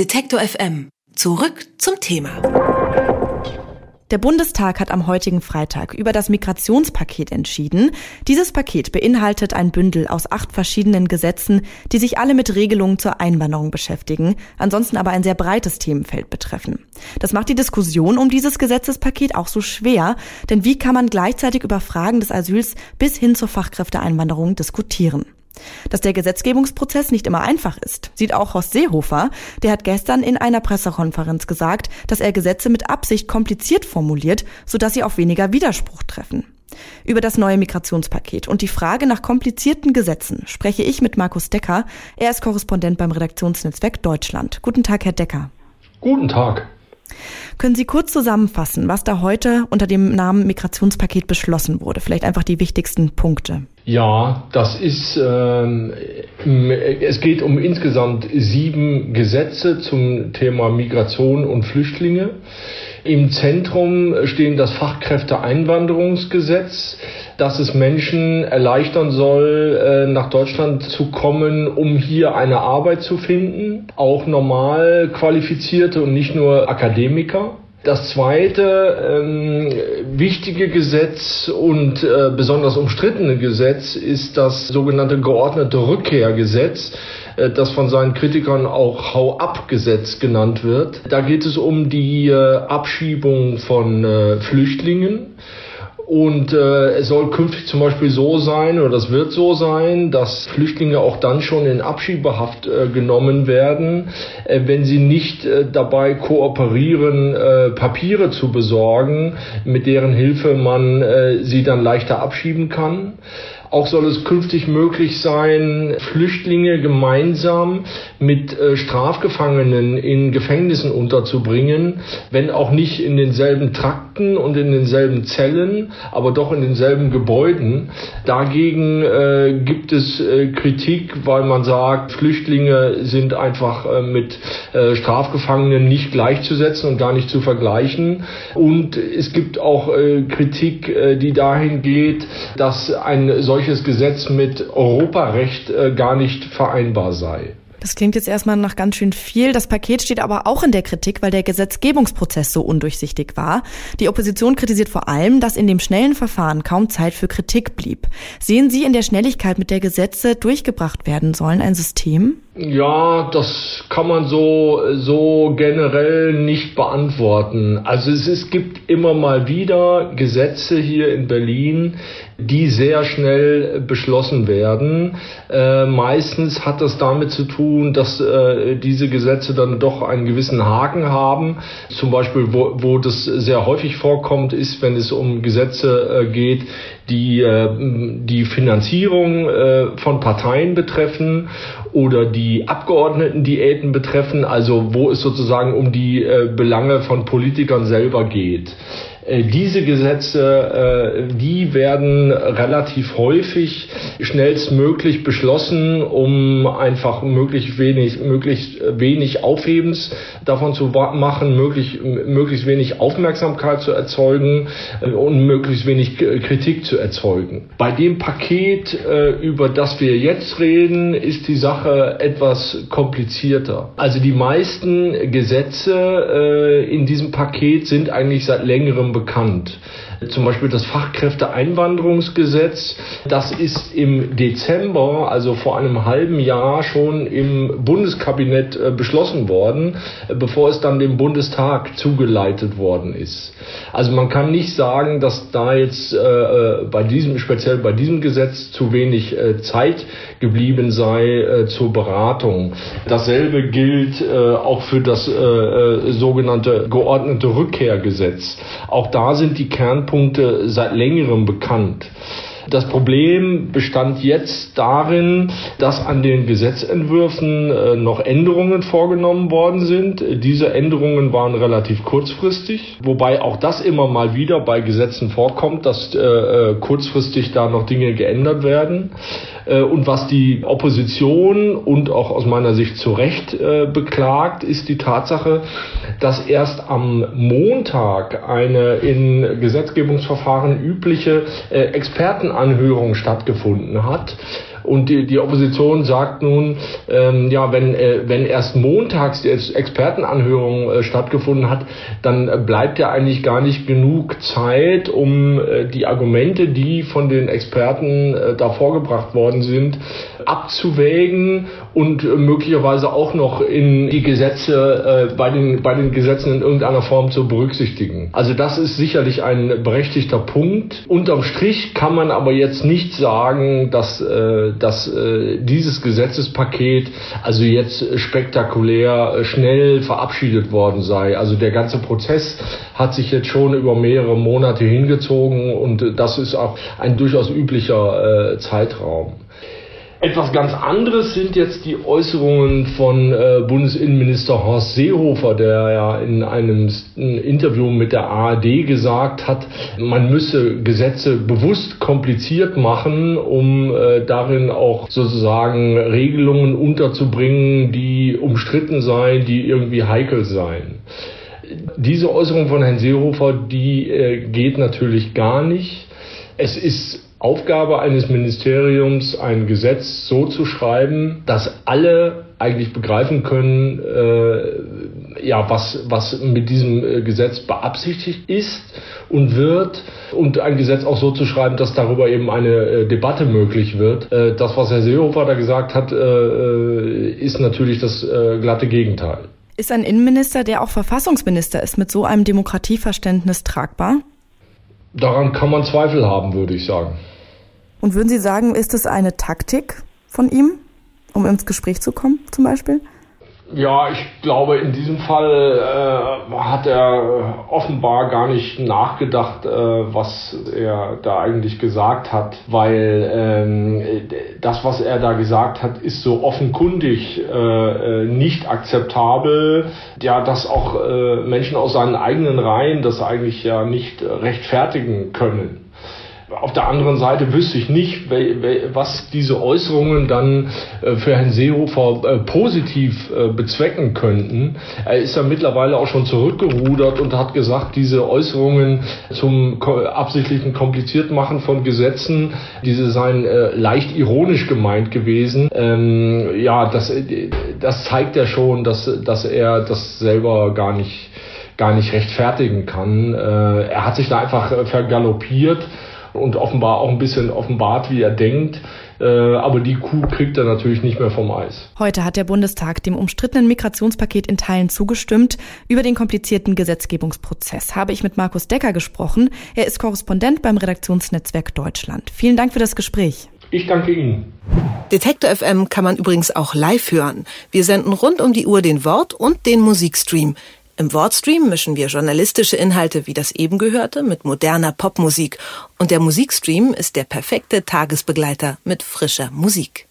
Detektor FM. Zurück zum Thema. Der Bundestag hat am heutigen Freitag über das Migrationspaket entschieden. Dieses Paket beinhaltet ein Bündel aus acht verschiedenen Gesetzen, die sich alle mit Regelungen zur Einwanderung beschäftigen, ansonsten aber ein sehr breites Themenfeld betreffen. Das macht die Diskussion um dieses Gesetzespaket auch so schwer, denn wie kann man gleichzeitig über Fragen des Asyls bis hin zur Fachkräfteeinwanderung diskutieren? Dass der Gesetzgebungsprozess nicht immer einfach ist, sieht auch Horst Seehofer. Der hat gestern in einer Pressekonferenz gesagt, dass er Gesetze mit Absicht kompliziert formuliert, sodass sie auf weniger Widerspruch treffen. Über das neue Migrationspaket und die Frage nach komplizierten Gesetzen spreche ich mit Markus Decker. Er ist Korrespondent beim Redaktionsnetzwerk Deutschland. Guten Tag, Herr Decker. Guten Tag. Können Sie kurz zusammenfassen, was da heute unter dem Namen Migrationspaket beschlossen wurde? Vielleicht einfach die wichtigsten Punkte. Ja, das ist, ähm, es geht um insgesamt sieben Gesetze zum Thema Migration und Flüchtlinge. Im Zentrum stehen das Fachkräfteeinwanderungsgesetz, das es Menschen erleichtern soll, äh, nach Deutschland zu kommen, um hier eine Arbeit zu finden. Auch normal qualifizierte und nicht nur Akademiker. Das zweite ähm, wichtige Gesetz und äh, besonders umstrittene Gesetz ist das sogenannte geordnete Rückkehrgesetz, äh, das von seinen Kritikern auch Hau-ab-Gesetz genannt wird. Da geht es um die äh, Abschiebung von äh, Flüchtlingen. Und äh, es soll künftig zum Beispiel so sein, oder das wird so sein, dass Flüchtlinge auch dann schon in Abschiebehaft äh, genommen werden, äh, wenn sie nicht äh, dabei kooperieren, äh, Papiere zu besorgen, mit deren Hilfe man äh, sie dann leichter abschieben kann. Auch soll es künftig möglich sein, Flüchtlinge gemeinsam mit äh, Strafgefangenen in Gefängnissen unterzubringen, wenn auch nicht in denselben Trakten und in denselben Zellen, aber doch in denselben Gebäuden. Dagegen äh, gibt es äh, Kritik, weil man sagt, Flüchtlinge sind einfach äh, mit äh, Strafgefangenen nicht gleichzusetzen und gar nicht zu vergleichen. Und es gibt auch Kritik, die dahin geht, dass ein solches solches Gesetz mit Europarecht äh, gar nicht vereinbar sei. Das klingt jetzt erstmal nach ganz schön viel. Das Paket steht aber auch in der Kritik, weil der Gesetzgebungsprozess so undurchsichtig war. Die Opposition kritisiert vor allem, dass in dem schnellen Verfahren kaum Zeit für Kritik blieb. Sehen Sie in der Schnelligkeit, mit der Gesetze durchgebracht werden sollen, ein System? Ja, das kann man so, so generell nicht beantworten. Also es, es gibt immer mal wieder Gesetze hier in Berlin, die sehr schnell beschlossen werden. Äh, meistens hat das damit zu tun, dass äh, diese Gesetze dann doch einen gewissen Haken haben. Zum Beispiel, wo, wo das sehr häufig vorkommt, ist, wenn es um Gesetze äh, geht, die äh, die Finanzierung äh, von Parteien betreffen oder die Abgeordnetendiäten betreffen, also wo es sozusagen um die äh, Belange von Politikern selber geht. Äh, diese Gesetze, äh, die werden relativ häufig schnellstmöglich beschlossen, um einfach möglichst wenig, möglichst wenig Aufhebens davon zu machen, möglichst, möglichst wenig Aufmerksamkeit zu erzeugen äh, und möglichst wenig Kritik zu erzeugen. Bei dem Paket, über das wir jetzt reden, ist die Sache etwas komplizierter. Also die meisten Gesetze in diesem Paket sind eigentlich seit längerem bekannt. Zum Beispiel das Fachkräfteeinwanderungsgesetz, das ist im Dezember, also vor einem halben Jahr schon im Bundeskabinett äh, beschlossen worden, äh, bevor es dann dem Bundestag zugeleitet worden ist. Also man kann nicht sagen, dass da jetzt äh, bei diesem, speziell bei diesem Gesetz zu wenig äh, Zeit geblieben sei äh, zur Beratung. Dasselbe gilt äh, auch für das sogenannte geordnete Rückkehrgesetz. Auch da sind die Kernpunkte seit längerem bekannt. Das Problem bestand jetzt darin, dass an den Gesetzentwürfen äh, noch Änderungen vorgenommen worden sind. Diese Änderungen waren relativ kurzfristig, wobei auch das immer mal wieder bei Gesetzen vorkommt, dass äh, äh kurzfristig da noch Dinge geändert werden. Und was die Opposition und auch aus meiner Sicht zu Recht beklagt, ist die Tatsache, dass erst am Montag eine in Gesetzgebungsverfahren übliche äh, Expertenanhörung stattgefunden hat Und die, die Opposition sagt nun, ähm, ja, wenn, äh, wenn erst montags die Expertenanhörung äh, stattgefunden hat, dann bleibt ja eigentlich gar nicht genug Zeit, um äh, die Argumente, die von den Experten äh, da vorgebracht worden sind, abzuwägen und äh, möglicherweise auch noch in die Gesetze, äh, bei, den, bei den Gesetzen in irgendeiner Form zu berücksichtigen. Also das ist sicherlich ein berechtigter Punkt. Unterm Strich kann man aber jetzt nicht sagen, dass, äh, dass äh, dieses Gesetzespaket also jetzt spektakulär äh, schnell verabschiedet worden sei. Also der ganze Prozess hat sich jetzt schon über mehrere Monate hingezogen und das ist auch ein durchaus üblicher äh, Zeitraum. Etwas ganz anderes sind jetzt die Äußerungen von äh, Bundesinnenminister Horst Seehofer, der ja in einem Interview mit der ARD gesagt hat, man müsse Gesetze bewusst kompliziert machen, um äh, darin auch sozusagen Regelungen unterzubringen, die umstritten seien, die irgendwie heikel seien. Diese Äußerung von Herrn Seehofer, die äh, geht natürlich gar nicht. Es ist Aufgabe eines Ministeriums, ein Gesetz so zu schreiben, dass alle eigentlich begreifen können, äh, ja, was, was mit diesem äh, Gesetz beabsichtigt ist und wird und ein Gesetz auch so zu schreiben, dass darüber eben eine äh, Debatte möglich wird. Äh, das, was Herr Seehofer da gesagt hat, äh, äh ist natürlich das glatte Gegenteil. Ist ein Innenminister, der auch Verfassungsminister ist, mit so einem Demokratieverständnis tragbar? Daran kann man Zweifel haben, würde ich sagen. Und würden Sie sagen, ist es eine Taktik von ihm, um ins Gespräch zu kommen, zum Beispiel? Ja, ich glaube, in diesem Fall äh, hat er offenbar gar nicht nachgedacht, äh, was er da eigentlich gesagt hat, weil ähm, das, was er da gesagt hat, ist so offenkundig äh, äh nicht akzeptabel, ja, dass auch äh, Menschen aus seinen eigenen Reihen das eigentlich ja nicht rechtfertigen können. Auf der anderen Seite wüsste ich nicht, was diese Äußerungen dann äh, für Herrn Seehofer äh, positiv äh, bezwecken könnten. Er ist ja mittlerweile auch schon zurückgerudert und hat gesagt, diese Äußerungen zum absichtlichen Kompliziertmachen von Gesetzen, diese seien leicht ironisch gemeint gewesen. Ähm, ja, das, das zeigt ja schon, dass, dass er das selber gar nicht gar nicht rechtfertigen kann. er hat sich da einfach vergaloppiert und offenbar auch ein bisschen offenbart, wie er denkt. Äh, aber die Kuh kriegt er natürlich nicht mehr vom Eis. Heute hat der Bundestag dem umstrittenen Migrationspaket in Teilen zugestimmt. Über den komplizierten Gesetzgebungsprozess habe ich mit Markus Decker gesprochen. Er ist Korrespondent beim Redaktionsnetzwerk Deutschland. Vielen Dank für das Gespräch. Ich danke Ihnen. Detektor FM kann man übrigens auch live hören. Wir senden rund um die Uhr den Wort- und den Musikstream. Im Wordstream mischen wir journalistische Inhalte wie das eben gehörte mit moderner Popmusik und der Musikstream ist der perfekte Tagesbegleiter mit frischer Musik.